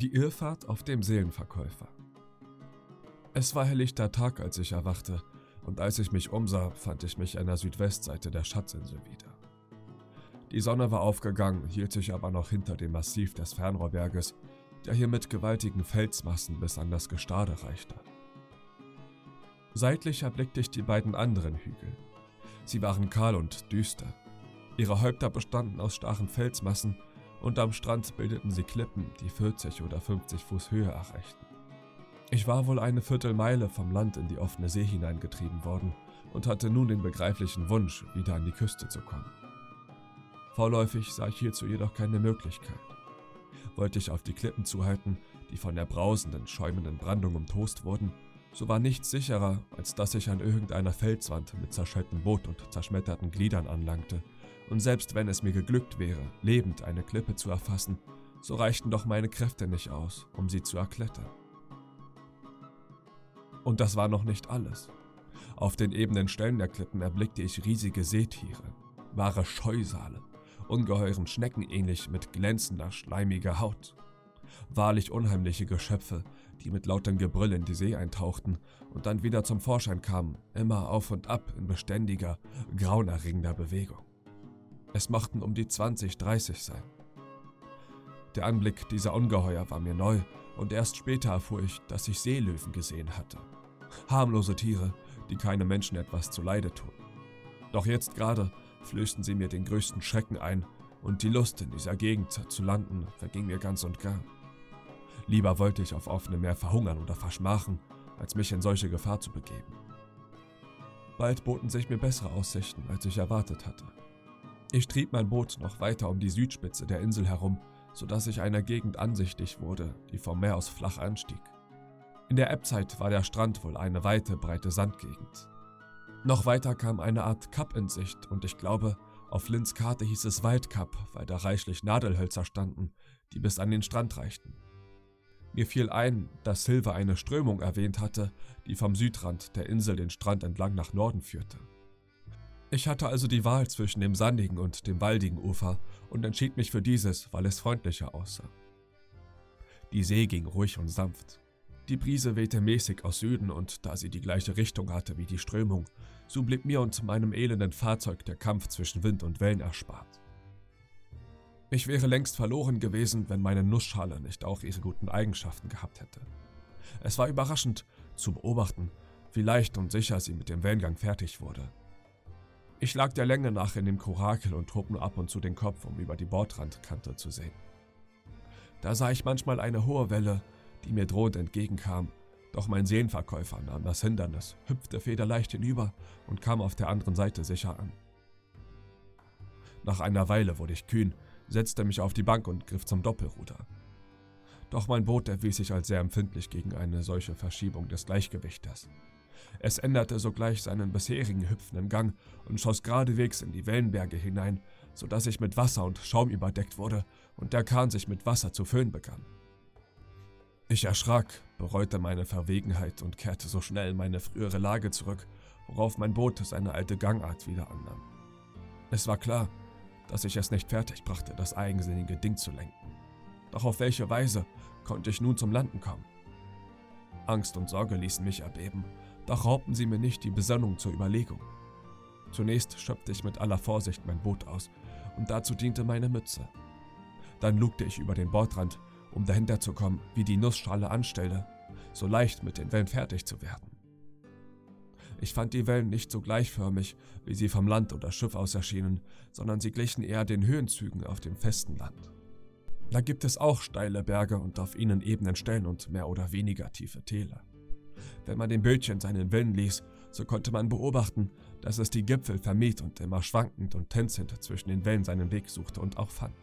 Die Irrfahrt auf dem Seelenverkäufer. Es war helllichter Tag, als ich erwachte, und als ich mich umsah, fand ich mich an der Südwestseite der Schatzinsel wieder. Die Sonne war aufgegangen, hielt sich aber noch hinter dem Massiv des Fernrohrberges, der hier mit gewaltigen Felsmassen bis an das Gestade reichte. Seitlich erblickte ich die beiden anderen Hügel. Sie waren kahl und düster. Ihre Häupter bestanden aus starren Felsmassen und am Strand bildeten sie Klippen, die 40 oder 50 Fuß Höhe erreichten. Ich war wohl eine Viertelmeile vom Land in die offene See hineingetrieben worden und hatte nun den begreiflichen Wunsch, wieder an die Küste zu kommen. Vorläufig sah ich hierzu jedoch keine Möglichkeit. Wollte ich auf die Klippen zuhalten, die von der brausenden, schäumenden Brandung umtost wurden, so war nichts sicherer, als dass ich an irgendeiner Felswand mit zerschelltem Boot und zerschmetterten Gliedern anlangte und selbst wenn es mir geglückt wäre, lebend eine Klippe zu erfassen, so reichten doch meine Kräfte nicht aus, um sie zu erklettern. Und das war noch nicht alles. Auf den ebenen Stellen der Klippen erblickte ich riesige Seetiere, wahre Scheusale, ungeheuren Schnecken ähnlich mit glänzender, schleimiger Haut. Wahrlich unheimliche Geschöpfe, die mit lautem Gebrüll in die See eintauchten und dann wieder zum Vorschein kamen, immer auf und ab in beständiger, grauenerregender Bewegung. Es mochten um die 20, 30 sein. Der Anblick dieser Ungeheuer war mir neu und erst später erfuhr ich, dass ich Seelöwen gesehen hatte. Harmlose Tiere, die keine Menschen etwas zuleide tun. Doch jetzt gerade flößten sie mir den größten Schrecken ein und die Lust, in dieser Gegend zu landen, verging mir ganz und gar. Lieber wollte ich auf offenem Meer verhungern oder verschmachen, als mich in solche Gefahr zu begeben. Bald boten sich mir bessere Aussichten, als ich erwartet hatte. Ich trieb mein Boot noch weiter um die Südspitze der Insel herum, sodass ich einer Gegend ansichtig wurde, die vom Meer aus flach anstieg. In der Ebbzeit war der Strand wohl eine weite, breite Sandgegend. Noch weiter kam eine Art Kap in Sicht und ich glaube, auf Lins Karte hieß es Waldkap, weil da reichlich Nadelhölzer standen, die bis an den Strand reichten. Mir fiel ein, dass Silver eine Strömung erwähnt hatte, die vom Südrand der Insel den Strand entlang nach Norden führte. Ich hatte also die Wahl zwischen dem sandigen und dem waldigen Ufer und entschied mich für dieses, weil es freundlicher aussah. Die See ging ruhig und sanft. Die Brise wehte mäßig aus Süden und da sie die gleiche Richtung hatte wie die Strömung, so blieb mir und meinem elenden Fahrzeug der Kampf zwischen Wind und Wellen erspart. Ich wäre längst verloren gewesen, wenn meine Nussschale nicht auch ihre guten Eigenschaften gehabt hätte. Es war überraschend zu beobachten, wie leicht und sicher sie mit dem Wellengang fertig wurde. Ich lag der Länge nach in dem Korakel und hob nur ab und zu den Kopf, um über die Bordrandkante zu sehen. Da sah ich manchmal eine hohe Welle, die mir drohend entgegenkam, doch mein Seelenverkäufer nahm das Hindernis, hüpfte federleicht hinüber und kam auf der anderen Seite sicher an. Nach einer Weile wurde ich kühn, setzte mich auf die Bank und griff zum Doppelruder. Doch mein Boot erwies sich als sehr empfindlich gegen eine solche Verschiebung des Gleichgewichtes. Es änderte sogleich seinen bisherigen hüpfenden Gang und schoss geradewegs in die Wellenberge hinein, so dass ich mit Wasser und Schaum überdeckt wurde und der Kahn sich mit Wasser zu füllen begann. Ich erschrak, bereute meine Verwegenheit und kehrte so schnell in meine frühere Lage zurück, worauf mein Boot seine alte Gangart wieder annahm. Es war klar, dass ich es nicht fertig brachte, das eigensinnige Ding zu lenken. Doch auf welche Weise konnte ich nun zum Landen kommen? Angst und Sorge ließen mich erbeben, doch raubten sie mir nicht die Besonnung zur Überlegung. Zunächst schöpfte ich mit aller Vorsicht mein Boot aus, und dazu diente meine Mütze. Dann lugte ich über den Bordrand, um dahinter zu kommen, wie die Nussschale anstelle, so leicht mit den Wellen fertig zu werden. Ich fand die Wellen nicht so gleichförmig, wie sie vom Land oder Schiff aus erschienen, sondern sie glichen eher den Höhenzügen auf dem festen Land. Da gibt es auch steile Berge und auf ihnen ebenen Stellen und mehr oder weniger tiefe Täler. Wenn man dem Bildchen seinen Willen ließ, so konnte man beobachten, dass es die Gipfel vermied und immer schwankend und tänzend zwischen den Wellen seinen Weg suchte und auch fand.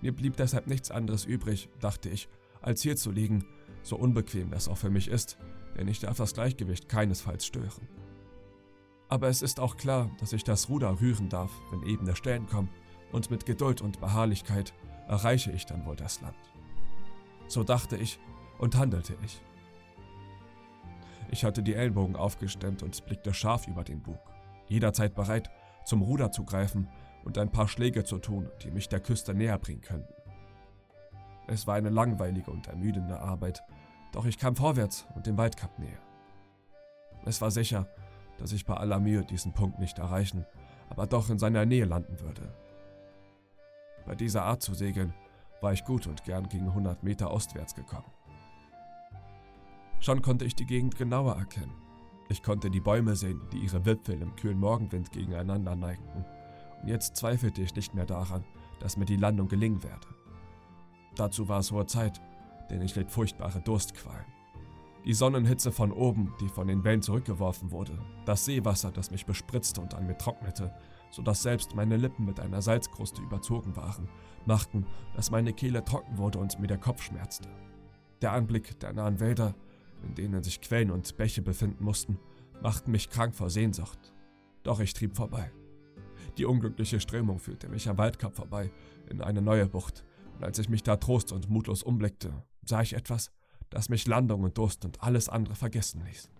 Mir blieb deshalb nichts anderes übrig, dachte ich, als hier zu liegen, so unbequem das auch für mich ist, denn ich darf das Gleichgewicht keinesfalls stören. Aber es ist auch klar, dass ich das Ruder rühren darf, wenn ebene Stellen kommen, und mit Geduld und Beharrlichkeit erreiche ich dann wohl das Land. So dachte ich und handelte ich. Ich hatte die Ellenbogen aufgestemmt und blickte scharf über den Bug, jederzeit bereit, zum Ruder zu greifen und ein paar Schläge zu tun, die mich der Küste näher bringen könnten. Es war eine langweilige und ermüdende Arbeit, doch ich kam vorwärts und dem Waldkap näher. Es war sicher, dass ich bei aller Mühe diesen Punkt nicht erreichen, aber doch in seiner Nähe landen würde. Bei dieser Art zu segeln war ich gut und gern gegen 100 Meter ostwärts gekommen. Schon konnte ich die Gegend genauer erkennen. Ich konnte die Bäume sehen, die ihre Wipfel im kühlen Morgenwind gegeneinander neigten. Und jetzt zweifelte ich nicht mehr daran, dass mir die Landung gelingen werde. Dazu war es hohe Zeit, denn ich litt furchtbare Durstqualen. Die Sonnenhitze von oben, die von den Wellen zurückgeworfen wurde, das Seewasser, das mich bespritzte und an mir trocknete, sodass selbst meine Lippen mit einer Salzkruste überzogen waren, machten, dass meine Kehle trocken wurde und mir der Kopf schmerzte. Der Anblick der nahen Wälder, in denen sich Quellen und Bäche befinden mussten, machten mich krank vor Sehnsucht. Doch ich trieb vorbei. Die unglückliche Strömung führte mich am Waldkap vorbei, in eine neue Bucht, und als ich mich da trost und mutlos umblickte, sah ich etwas, das mich Landung und Durst und alles andere vergessen ließ.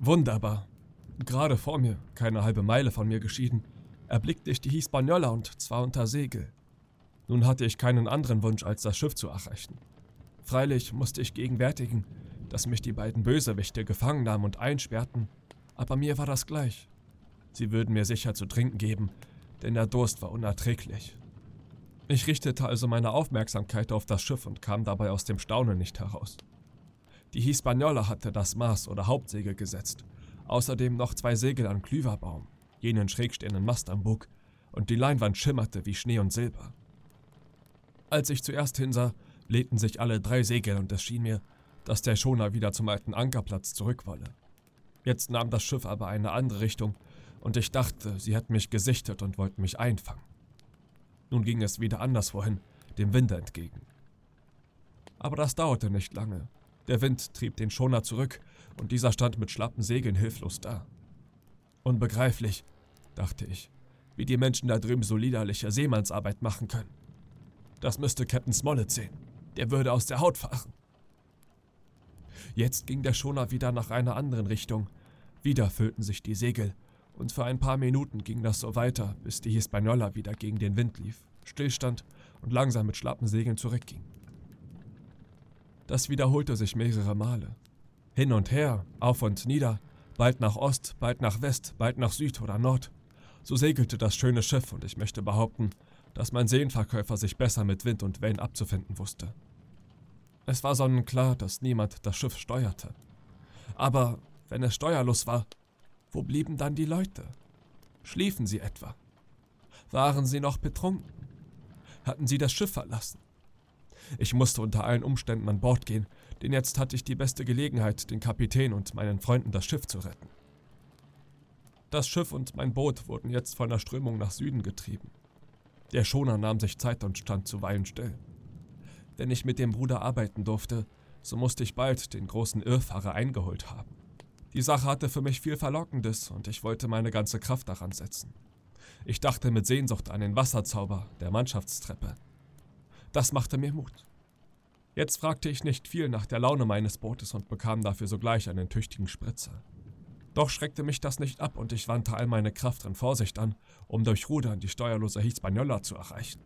Wunderbar. Gerade vor mir, keine halbe Meile von mir geschieden, erblickte ich die Hispaniola und zwar unter Segel. Nun hatte ich keinen anderen Wunsch, als das Schiff zu erreichen. Freilich musste ich gegenwärtigen, dass mich die beiden Bösewichte gefangen nahmen und einsperrten, aber mir war das gleich. Sie würden mir sicher zu trinken geben, denn der Durst war unerträglich. Ich richtete also meine Aufmerksamkeit auf das Schiff und kam dabei aus dem Staunen nicht heraus. Die Hispaniola hatte das Maß oder Hauptsegel gesetzt, außerdem noch zwei Segel an Klüverbaum, jenen schrägstehenden Mast am Bug, und die Leinwand schimmerte wie Schnee und Silber. Als ich zuerst hinsah, legten sich alle drei Segel und es schien mir, dass der Schoner wieder zum alten Ankerplatz zurück wolle. Jetzt nahm das Schiff aber eine andere Richtung und ich dachte, sie hätten mich gesichtet und wollten mich einfangen. Nun ging es wieder anderswohin, dem Winde entgegen. Aber das dauerte nicht lange. Der Wind trieb den Schoner zurück und dieser stand mit schlappen Segeln hilflos da. Unbegreiflich, dachte ich, wie die Menschen da drüben so liederliche Seemannsarbeit machen können. Das müsste Captain Smollett sehen. Der würde aus der Haut fahren. Jetzt ging der Schoner wieder nach einer anderen Richtung. Wieder füllten sich die Segel und für ein paar Minuten ging das so weiter, bis die Hispaniola wieder gegen den Wind lief, stillstand und langsam mit schlappen Segeln zurückging. Das wiederholte sich mehrere Male. Hin und her, auf und nieder, bald nach Ost, bald nach West, bald nach Süd oder Nord. So segelte das schöne Schiff und ich möchte behaupten, dass mein Seenverkäufer sich besser mit Wind und Wellen abzufinden wusste. Es war sonnenklar, dass niemand das Schiff steuerte. Aber wenn es steuerlos war, wo blieben dann die Leute? Schliefen sie etwa? Waren sie noch betrunken? Hatten sie das Schiff verlassen? Ich musste unter allen Umständen an Bord gehen, denn jetzt hatte ich die beste Gelegenheit, den Kapitän und meinen Freunden das Schiff zu retten. Das Schiff und mein Boot wurden jetzt von der Strömung nach Süden getrieben. Der Schoner nahm sich Zeit und stand zuweilen still. Wenn ich mit dem Bruder arbeiten durfte, so musste ich bald den großen Irrfahrer eingeholt haben. Die Sache hatte für mich viel Verlockendes und ich wollte meine ganze Kraft daran setzen. Ich dachte mit Sehnsucht an den Wasserzauber der Mannschaftstreppe. Das machte mir Mut. Jetzt fragte ich nicht viel nach der Laune meines Bootes und bekam dafür sogleich einen tüchtigen Spritzer. Doch schreckte mich das nicht ab und ich wandte all meine Kraft und Vorsicht an, um durch Rudern die steuerlose Hispaniola zu erreichen.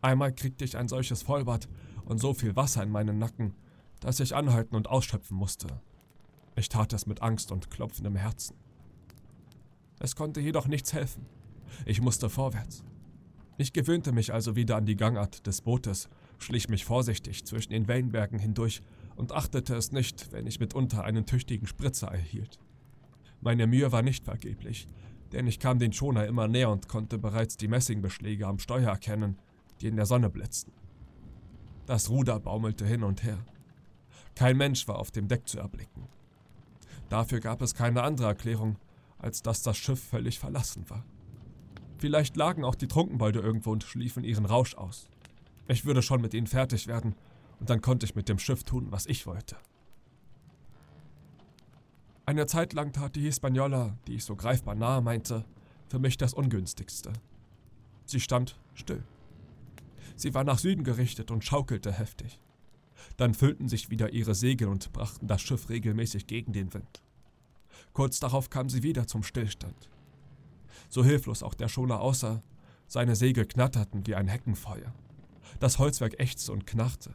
Einmal kriegte ich ein solches Vollbad und so viel Wasser in meinen Nacken, dass ich anhalten und ausschöpfen musste, ich tat es mit Angst und klopfendem Herzen. Es konnte jedoch nichts helfen. Ich musste vorwärts. Ich gewöhnte mich also wieder an die Gangart des Bootes, schlich mich vorsichtig zwischen den Wellenbergen hindurch und achtete es nicht, wenn ich mitunter einen tüchtigen Spritzer erhielt. Meine Mühe war nicht vergeblich, denn ich kam den Schoner immer näher und konnte bereits die Messingbeschläge am Steuer erkennen, die in der Sonne blitzten. Das Ruder baumelte hin und her. Kein Mensch war auf dem Deck zu erblicken. Dafür gab es keine andere Erklärung, als dass das Schiff völlig verlassen war. Vielleicht lagen auch die Trunkenbolde irgendwo und schliefen ihren Rausch aus. Ich würde schon mit ihnen fertig werden, und dann konnte ich mit dem Schiff tun, was ich wollte. Eine Zeit lang tat die Hispaniola, die ich so greifbar nahe meinte, für mich das Ungünstigste. Sie stand still. Sie war nach Süden gerichtet und schaukelte heftig. Dann füllten sich wieder ihre Segel und brachten das Schiff regelmäßig gegen den Wind. Kurz darauf kam sie wieder zum Stillstand. So hilflos auch der Schoner aussah, seine Segel knatterten wie ein Heckenfeuer. Das Holzwerk ächzte und knarrte.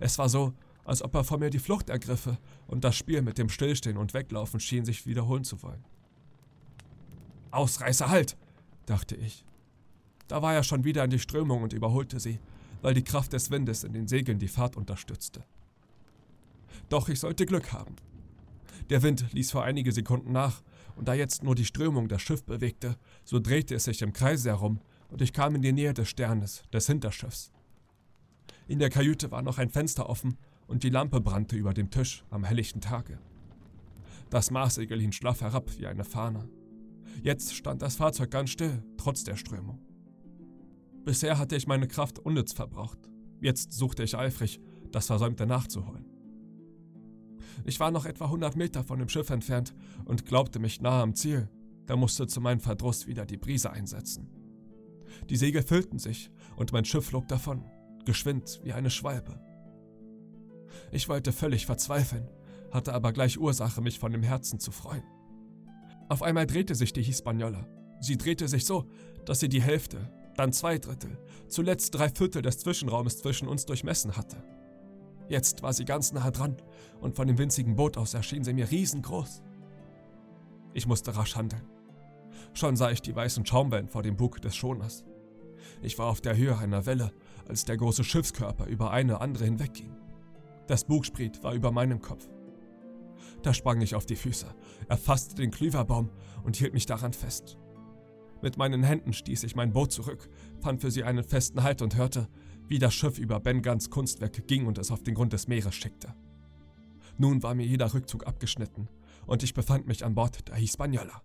Es war so, als ob er vor mir die Flucht ergriffe, und das Spiel mit dem Stillstehen und Weglaufen schien sich wiederholen zu wollen. Ausreißer, halt! dachte ich. Da war er schon wieder in die Strömung und überholte sie, weil die Kraft des Windes in den Segeln die Fahrt unterstützte. Doch ich sollte Glück haben. Der Wind ließ vor einige Sekunden nach, und da jetzt nur die Strömung das Schiff bewegte, so drehte es sich im Kreise herum, und ich kam in die Nähe des Sternes, des Hinterschiffs. In der Kajüte war noch ein Fenster offen, und die Lampe brannte über dem Tisch am helllichten Tage. Das Marssegel hing schlaff herab wie eine Fahne. Jetzt stand das Fahrzeug ganz still, trotz der Strömung. Bisher hatte ich meine Kraft unnütz verbraucht. Jetzt suchte ich eifrig, das Versäumte nachzuholen. Ich war noch etwa 100 Meter von dem Schiff entfernt und glaubte mich nahe am Ziel. Da musste zu meinem Verdruss wieder die Brise einsetzen. Die Segel füllten sich und mein Schiff flog davon, geschwind wie eine Schwalbe. Ich wollte völlig verzweifeln, hatte aber gleich Ursache, mich von dem Herzen zu freuen. Auf einmal drehte sich die Hispaniola. Sie drehte sich so, dass sie die Hälfte, dann zwei Drittel, zuletzt drei Viertel des Zwischenraumes zwischen uns durchmessen hatte. Jetzt war sie ganz nah dran und von dem winzigen Boot aus erschien sie mir riesengroß. Ich musste rasch handeln. Schon sah ich die weißen Schaumwellen vor dem Bug des Schoners. Ich war auf der Höhe einer Welle, als der große Schiffskörper über eine andere hinwegging. Das Bugspriet war über meinem Kopf. Da sprang ich auf die Füße, erfasste den Klüverbaum und hielt mich daran fest. Mit meinen Händen stieß ich mein Boot zurück, fand für sie einen festen Halt und hörte, wie das Schiff über Ben Guns Kunstwerk ging und es auf den Grund des Meeres schickte. Nun war mir jeder Rückzug abgeschnitten und ich befand mich an Bord der Hispaniola.